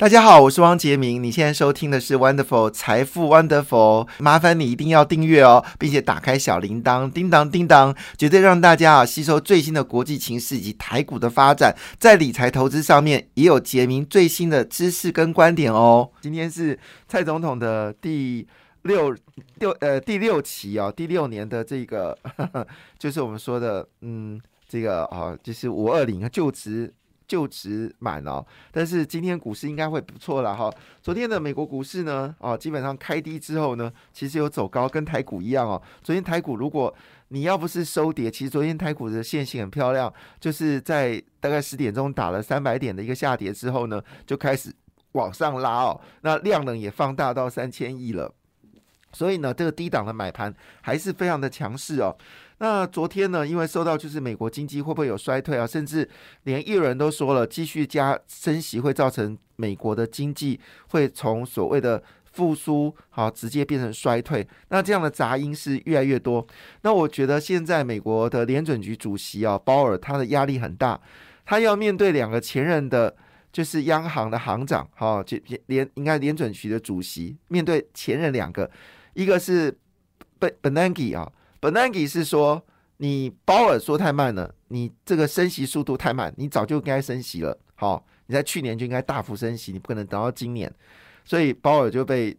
大家好，我是汪杰明。你现在收听的是 Wonderful 财富 Wonderful，麻烦你一定要订阅哦，并且打开小铃铛，叮当叮当，绝对让大家啊吸收最新的国际情势以及台股的发展，在理财投资上面也有杰明最新的知识跟观点哦。今天是蔡总统的第六六呃第六期哦，第六年的这个 就是我们说的嗯这个啊就是五二零就职。就职满哦，但是今天股市应该会不错了哈。昨天的美国股市呢，哦，基本上开低之后呢，其实有走高，跟台股一样哦。昨天台股如果你要不是收跌，其实昨天台股的线型很漂亮，就是在大概十点钟打了三百点的一个下跌之后呢，就开始往上拉哦。那量能也放大到三千亿了，所以呢，这个低档的买盘还是非常的强势哦。那昨天呢，因为受到就是美国经济会不会有衰退啊，甚至连一人都说了，继续加升息会造成美国的经济会从所谓的复苏好直接变成衰退。那这样的杂音是越来越多。那我觉得现在美国的联准局主席啊鲍尔他的压力很大，他要面对两个前任的，就是央行的行长哈，就联应该联准局的主席面对前任两个，一个是本本南基啊。Benanke 是说，你鲍尔说太慢了，你这个升息速度太慢，你早就该升息了。好，你在去年就应该大幅升息，你不可能等到今年，所以鲍尔就被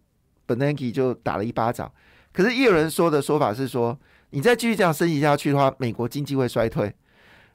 Benanke 就打了一巴掌。可是也有人说的说法是说，你再继续这样升级下去的话，美国经济会衰退。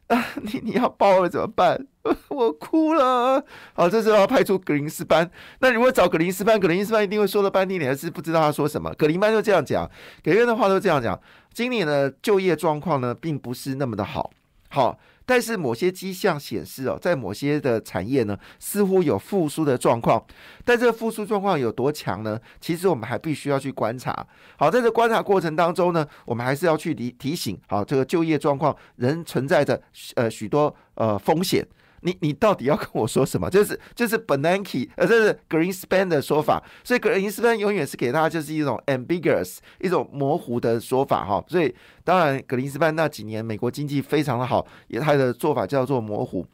啊，你你要爆了怎么办？我哭了。好，这时候要派出格林斯班。那如果找格林斯班，格林斯班一定会说了半天，你还是不知道他说什么。格林班就这样讲，给人的话都这样讲。今年的就业状况呢，并不是那么的好。好。但是某些迹象显示哦，在某些的产业呢，似乎有复苏的状况。但这个复苏状况有多强呢？其实我们还必须要去观察。好，在这观察过程当中呢，我们还是要去提提醒。好，这个就业状况仍存在着呃许多呃风险。你你到底要跟我说什么？就是就是 Bernanke，呃，这是 Greenspan 的说法。所以 Greenspan 永远是给大家就是一种 ambiguous，一种模糊的说法哈。所以当然格林斯潘那几年美国经济非常的好，也他的做法叫做模糊。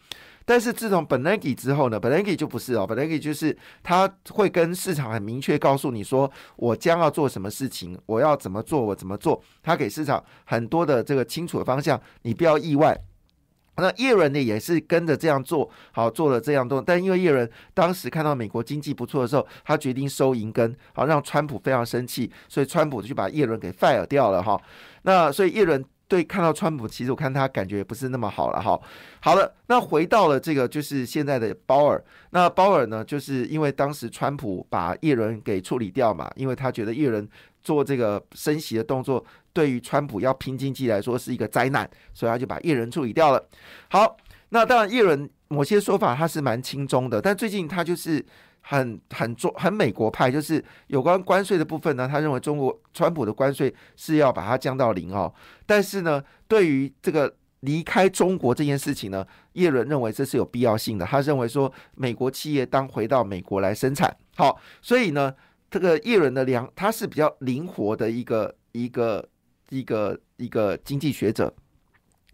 但是自从 Bernanke 之后呢，Bernanke 就不是哦，Bernanke 就是他会跟市场很明确告诉你说，我将要做什么事情，我要怎么做，我怎么做。他给市场很多的这个清楚的方向，你不要意外。那叶伦呢，也是跟着这样做好做了这样多，但因为叶伦当时看到美国经济不错的时候，他决定收银根，好让川普非常生气，所以川普就把叶伦给 fire 掉了哈。那所以叶伦对看到川普，其实我看他感觉也不是那么好了哈。好了，那回到了这个就是现在的鲍尔，那鲍尔呢，就是因为当时川普把叶伦给处理掉嘛，因为他觉得叶伦做这个升息的动作。对于川普要拼经济来说是一个灾难，所以他就把叶伦处理掉了。好，那当然叶伦某些说法他是蛮轻中的，但最近他就是很很中很美国派，就是有关关税的部分呢，他认为中国川普的关税是要把它降到零哦。但是呢，对于这个离开中国这件事情呢，叶伦认为这是有必要性的。他认为说美国企业当回到美国来生产，好，所以呢，这个叶伦的良他是比较灵活的一个一个。一个一个经济学者。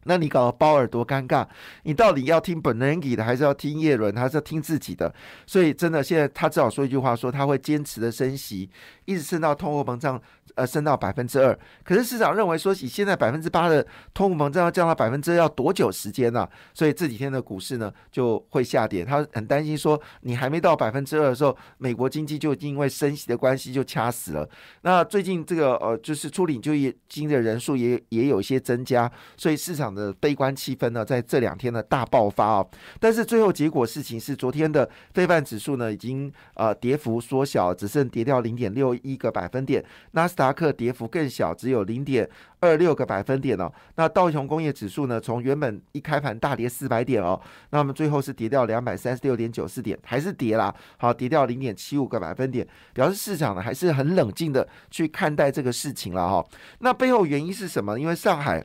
那你搞包尔多尴尬？你到底要听本能给的，还是要听叶伦，还是要听自己的？所以真的，现在他只好说一句话：说他会坚持的升息，一直升到通货膨胀呃升到百分之二。可是市场认为说，以现在百分之八的通货膨胀要降到百分之二，要多久时间呢？所以这几天的股市呢就会下跌。他很担心说，你还没到百分之二的时候，美国经济就因为升息的关系就掐死了。那最近这个呃，就是初领就业金的人数也也有一些增加，所以市场。的悲观气氛呢，在这两天的大爆发啊，但是最后结果事情是，昨天的非半指数呢，已经呃跌幅缩小，只剩跌掉零点六一个百分点，纳斯达克跌幅更小，只有零点二六个百分点哦。那道琼工业指数呢，从原本一开盘大跌四百点哦，那么最后是跌掉两百三十六点九四点，还是跌啦，好，跌掉零点七五个百分点，表示市场呢还是很冷静的去看待这个事情了哈。那背后原因是什么？因为上海。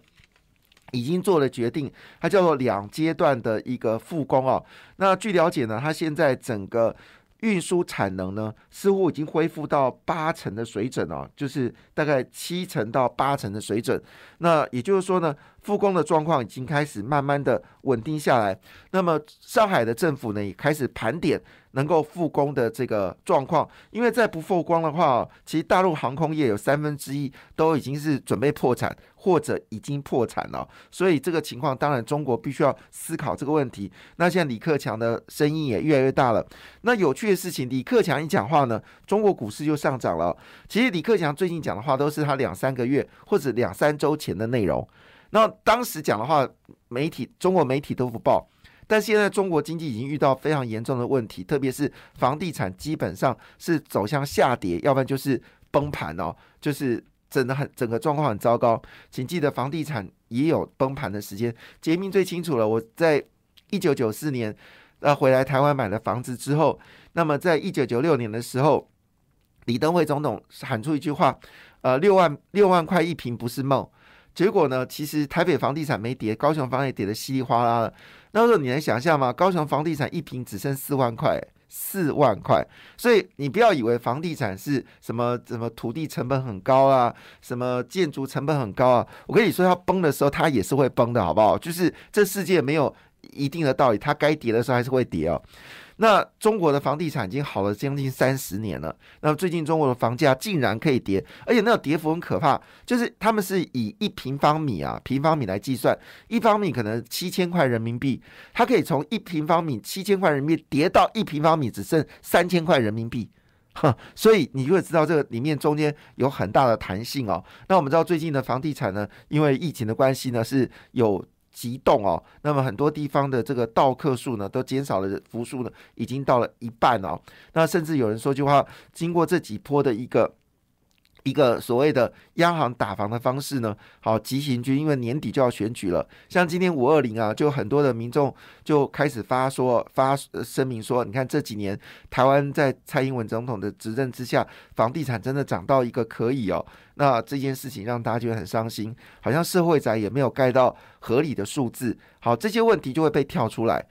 已经做了决定，它叫做两阶段的一个复工哦。那据了解呢，它现在整个运输产能呢，似乎已经恢复到八成的水准哦，就是大概七成到八成的水准。那也就是说呢，复工的状况已经开始慢慢的稳定下来。那么上海的政府呢，也开始盘点能够复工的这个状况。因为再不复工的话，其实大陆航空业有三分之一都已经是准备破产或者已经破产了。所以这个情况，当然中国必须要思考这个问题。那现在李克强的声音也越来越大了。那有趣的事情，李克强一讲话呢，中国股市就上涨了。其实李克强最近讲的话都是他两三个月或者两三周前的内容。那当时讲的话，媒体中国媒体都不报。但现在中国经济已经遇到非常严重的问题，特别是房地产基本上是走向下跌，要不然就是崩盘哦，就是整的很整个状况很糟糕。请记得，房地产也有崩盘的时间。杰明最清楚了。我在一九九四年呃回来台湾买了房子之后，那么在一九九六年的时候，李登辉总统喊出一句话：呃，六万六万块一平不是梦。结果呢？其实台北房地产没跌，高雄房也跌得稀里哗啦的。那时候你能想象吗？高雄房地产一平只剩四万块，四万块。所以你不要以为房地产是什么什么土地成本很高啊，什么建筑成本很高啊。我跟你说，它崩的时候它也是会崩的，好不好？就是这世界没有一定的道理，它该跌的时候还是会跌哦。那中国的房地产已经好了将近三十年了。那么最近中国的房价竟然可以跌，而且那个跌幅很可怕，就是他们是以一平方米啊平方米来计算，一方米可能七千块人民币，它可以从一平方米七千块人民币跌到一平方米只剩三千块人民币，哈，所以你就会知道这个里面中间有很大的弹性哦。那我们知道最近的房地产呢，因为疫情的关系呢，是有。急冻哦，那么很多地方的这个到客数呢，都减少了，幅数呢已经到了一半哦。那甚至有人说句话，经过这几波的一个。一个所谓的央行打房的方式呢，好急行军，因为年底就要选举了。像今天五二零啊，就很多的民众就开始发说发声明说，你看这几年台湾在蔡英文总统的执政之下，房地产真的涨到一个可以哦。那这件事情让大家觉得很伤心，好像社会宅也没有盖到合理的数字。好，这些问题就会被跳出来。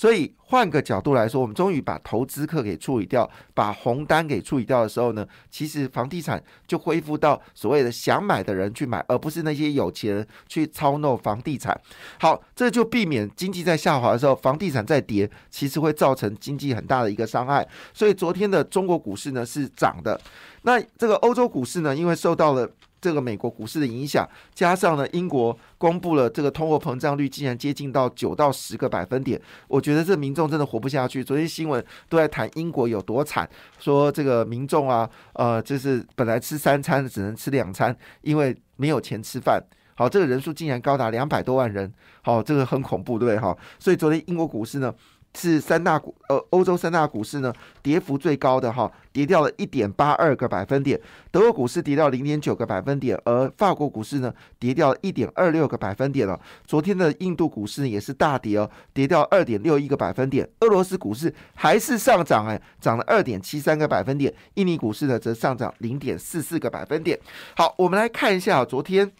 所以换个角度来说，我们终于把投资客给处理掉，把红单给处理掉的时候呢，其实房地产就恢复到所谓的想买的人去买，而不是那些有钱人去操弄房地产。好，这就避免经济在下滑的时候，房地产在跌，其实会造成经济很大的一个伤害。所以昨天的中国股市呢是涨的，那这个欧洲股市呢，因为受到了。这个美国股市的影响，加上呢，英国公布了这个通货膨胀率竟然接近到九到十个百分点，我觉得这民众真的活不下去。昨天新闻都在谈英国有多惨，说这个民众啊，呃，就是本来吃三餐只能吃两餐，因为没有钱吃饭。好，这个人数竟然高达两百多万人，好，这个很恐怖，对不对？哈，所以昨天英国股市呢。是三大股呃，欧洲三大股市呢，跌幅最高的哈，跌掉了一点八二个百分点。德国股市跌掉零点九个百分点，而法国股市呢，跌掉一点二六个百分点了。昨天的印度股市也是大跌哦，跌掉二点六一个百分点。俄罗斯股市还是上涨哎，涨了二点七三个百分点。印尼股市呢，则上涨零点四四个百分点。好，我们来看一下昨天，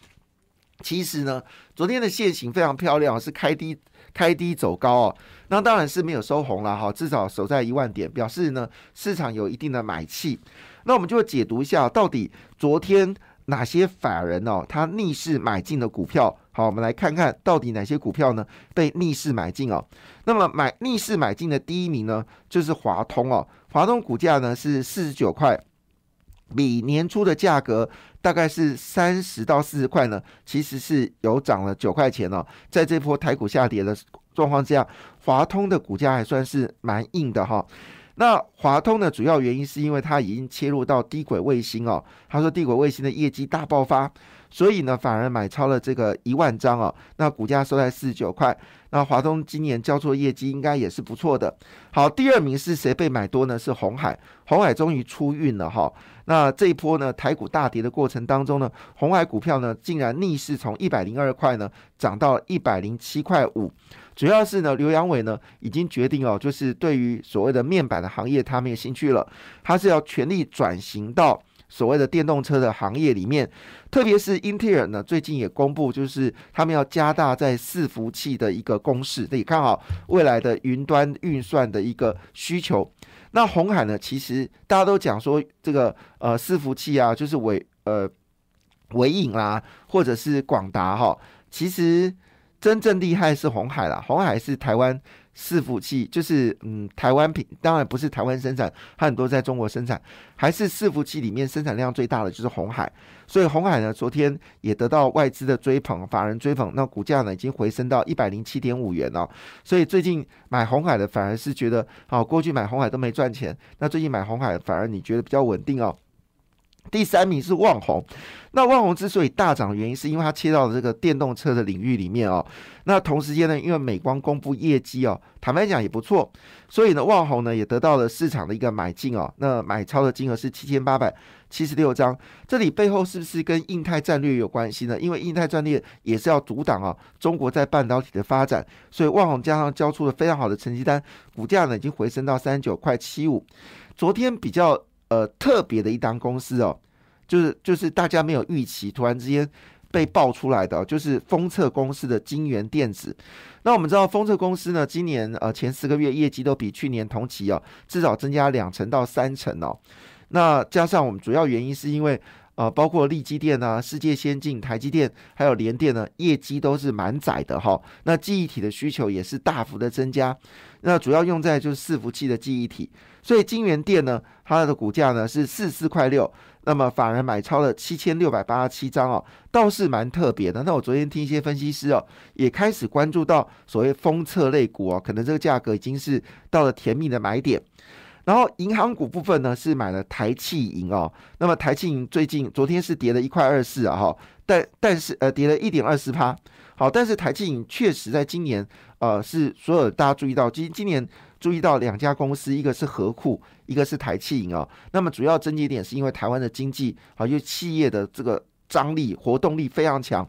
其实呢，昨天的线型非常漂亮，是开低。开低走高哦，那当然是没有收红了哈，至少守在一万点，表示呢市场有一定的买气。那我们就解读一下，到底昨天哪些法人哦，他逆势买进的股票？好，我们来看看到底哪些股票呢被逆势买进哦。那么买逆势买进的第一名呢，就是华通哦，华通股价呢是四十九块。比年初的价格大概是三十到四十块呢，其实是有涨了九块钱哦。在这波台股下跌的状况之下，华通的股价还算是蛮硬的哈。那华通的主要原因是因为它已经切入到低轨卫星哦。他说低轨卫星的业绩大爆发。所以呢，反而买超了这个一万张哦，那股价收在四十九块。那华东今年交出业绩应该也是不错的。好，第二名是谁被买多呢？是红海，红海终于出运了哈。那这一波呢，台股大跌的过程当中呢，红海股票呢竟然逆势从一百零二块呢涨到一百零七块五。主要是呢，刘阳伟呢已经决定哦，就是对于所谓的面板的行业，他没有兴趣了，他是要全力转型到。所谓的电动车的行业里面，特别是英特尔呢，最近也公布，就是他们要加大在伺服器的一个攻势，可以看好未来的云端运算的一个需求。那红海呢，其实大家都讲说，这个呃伺服器啊，就是伟呃伟影啦，或者是广达哈。其实真正厉害是红海啦，红海是台湾。伺服器就是嗯，台湾品当然不是台湾生产，它很多在中国生产，还是伺服器里面生产量最大的就是红海，所以红海呢，昨天也得到外资的追捧，法人追捧，那股价呢已经回升到一百零七点五元了，所以最近买红海的反而是觉得，好，过去买红海都没赚钱，那最近买红海反而你觉得比较稳定哦。第三名是旺宏，那旺宏之所以大涨的原因，是因为它切到了这个电动车的领域里面哦。那同时间呢，因为美光公布业绩哦，坦白讲也不错，所以呢，旺宏呢也得到了市场的一个买进哦。那买超的金额是七千八百七十六张，这里背后是不是跟印太战略有关系呢？因为印太战略也是要阻挡啊中国在半导体的发展，所以旺宏加上交出了非常好的成绩单，股价呢已经回升到三十九块七五，昨天比较。呃，特别的一单公司哦，就是就是大家没有预期，突然之间被爆出来的，就是封测公司的金源电子。那我们知道，封测公司呢，今年呃前四个月业绩都比去年同期哦，至少增加两成到三成哦。那加上我们主要原因是因为啊，包括利基电啊、世界先进、台积电还有联电呢，业绩都是蛮窄的哈。那记忆体的需求也是大幅的增加，那主要用在就是伺服器的记忆体。所以金源店呢，它的股价呢是四四块六，那么法人买超了七千六百八十七张哦，倒是蛮特别的。那我昨天听一些分析师哦，也开始关注到所谓封测类股哦，可能这个价格已经是到了甜蜜的买点。然后银行股部分呢是买了台气银哦，那么台气银最近昨天是跌了一块二四啊哈，但但是呃跌了一点二四趴，好，但是台气银确实在今年呃是所有大家注意到今今年。注意到两家公司，一个是和库，一个是台气银啊。那么主要症结点是因为台湾的经济啊，因为企业的这个张力、活动力非常强，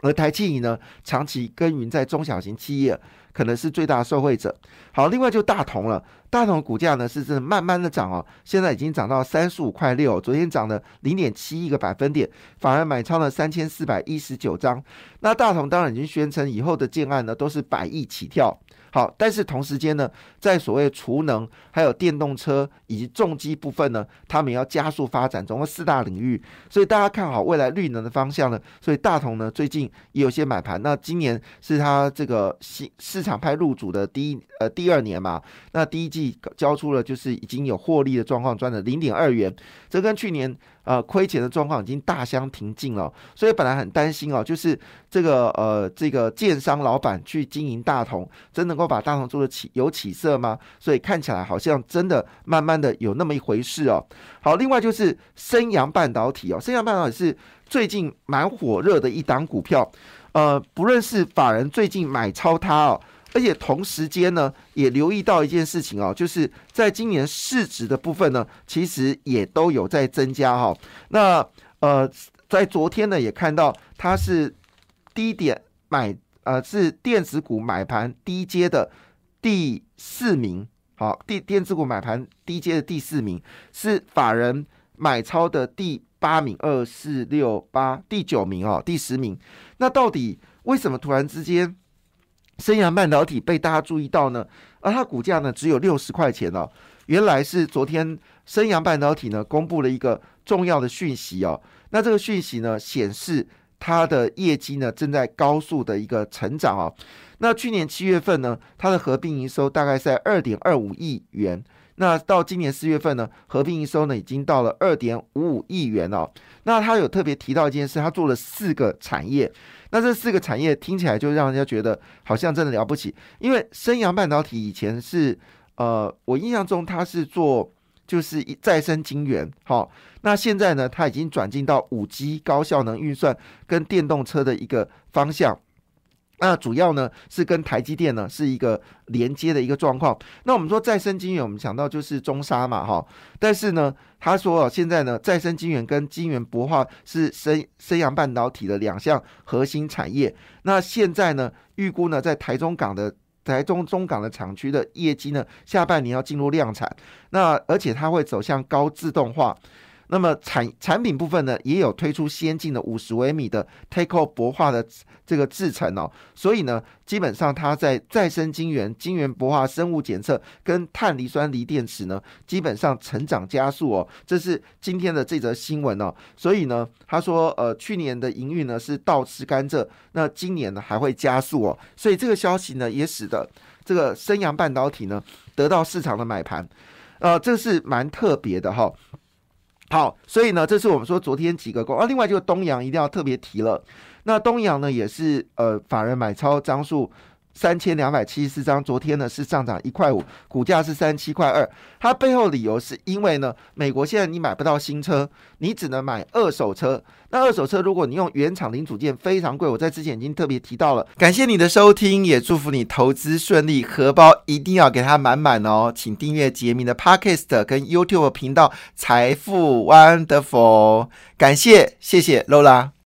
而台气银呢，长期耕耘在中小型企业，可能是最大受惠者。好，另外就大同了，大同股价呢是真的慢慢的涨哦，现在已经涨到三十五块六，昨天涨了零点七一个百分点，反而买超了三千四百一十九张。那大同当然已经宣称以后的建案呢都是百亿起跳。好，但是同时间呢，在所谓储能、还有电动车以及重机部分呢，他们也要加速发展，总共四大领域，所以大家看好未来绿能的方向呢。所以大同呢，最近也有些买盘。那今年是他这个新市场派入主的第一呃第二年嘛，那第一季交出了就是已经有获利的状况，赚了零点二元，这跟去年。呃，亏钱的状况已经大相庭径了，所以本来很担心哦，就是这个呃，这个建商老板去经营大同，真能够把大同做的起有起色吗？所以看起来好像真的慢慢的有那么一回事哦。好，另外就是升阳半导体哦，升阳半导体是最近蛮火热的一档股票，呃，不论是法人最近买超它哦。而且同时间呢，也留意到一件事情哦，就是在今年市值的部分呢，其实也都有在增加哈。那呃，在昨天呢，也看到它是低点买呃，是电子股买盘低阶的第四名，好，电电子股买盘低阶的第四名是法人买超的第八名，二四六八第九名哦，第十名。那到底为什么突然之间？升阳半导体被大家注意到呢，而它股价呢只有六十块钱哦。原来是昨天升阳半导体呢公布了一个重要的讯息哦。那这个讯息呢显示它的业绩呢正在高速的一个成长哦。那去年七月份呢，它的合并营收大概在二点二五亿元。那到今年四月份呢，合并营收呢已经到了二点五五亿元哦。那他有特别提到一件事，他做了四个产业。那这四个产业听起来就让人家觉得好像真的了不起，因为升阳半导体以前是呃，我印象中它是做就是再生晶圆，好，那现在呢，它已经转进到五 G 高效能运算跟电动车的一个方向。那主要呢是跟台积电呢是一个连接的一个状况。那我们说再生晶圆，我们想到就是中沙嘛，哈。但是呢，他说现在呢再生晶圆跟晶圆博化是升升阳半导体的两项核心产业。那现在呢，预估呢在台中港的台中中港的厂区的业绩呢，下半年要进入量产。那而且它会走向高自动化。那么产产品部分呢，也有推出先进的五十微米的 Takeo 薄化的这个制程哦，所以呢，基本上它在再生晶圆、晶圆薄化生物检测跟碳磷酸锂电池呢，基本上成长加速哦。这是今天的这则新闻哦。所以呢，他说，呃，去年的营运呢是倒吃甘蔗，那今年呢还会加速哦。所以这个消息呢，也使得这个升阳半导体呢得到市场的买盘，呃，这是蛮特别的哈。好，所以呢，这是我们说昨天几个股啊，另外就是东阳一定要特别提了。那东阳呢，也是呃法人买超张数。三千两百七十四张，昨天呢是上涨一块五，股价是三七块二。它背后理由是因为呢，美国现在你买不到新车，你只能买二手车。那二手车如果你用原厂零组件，非常贵。我在之前已经特别提到了。感谢你的收听，也祝福你投资顺利，荷包一定要给它满满哦。请订阅杰明的 Podcast 跟 YouTube 频道财富 Wonderful。感谢，谢谢 Lola。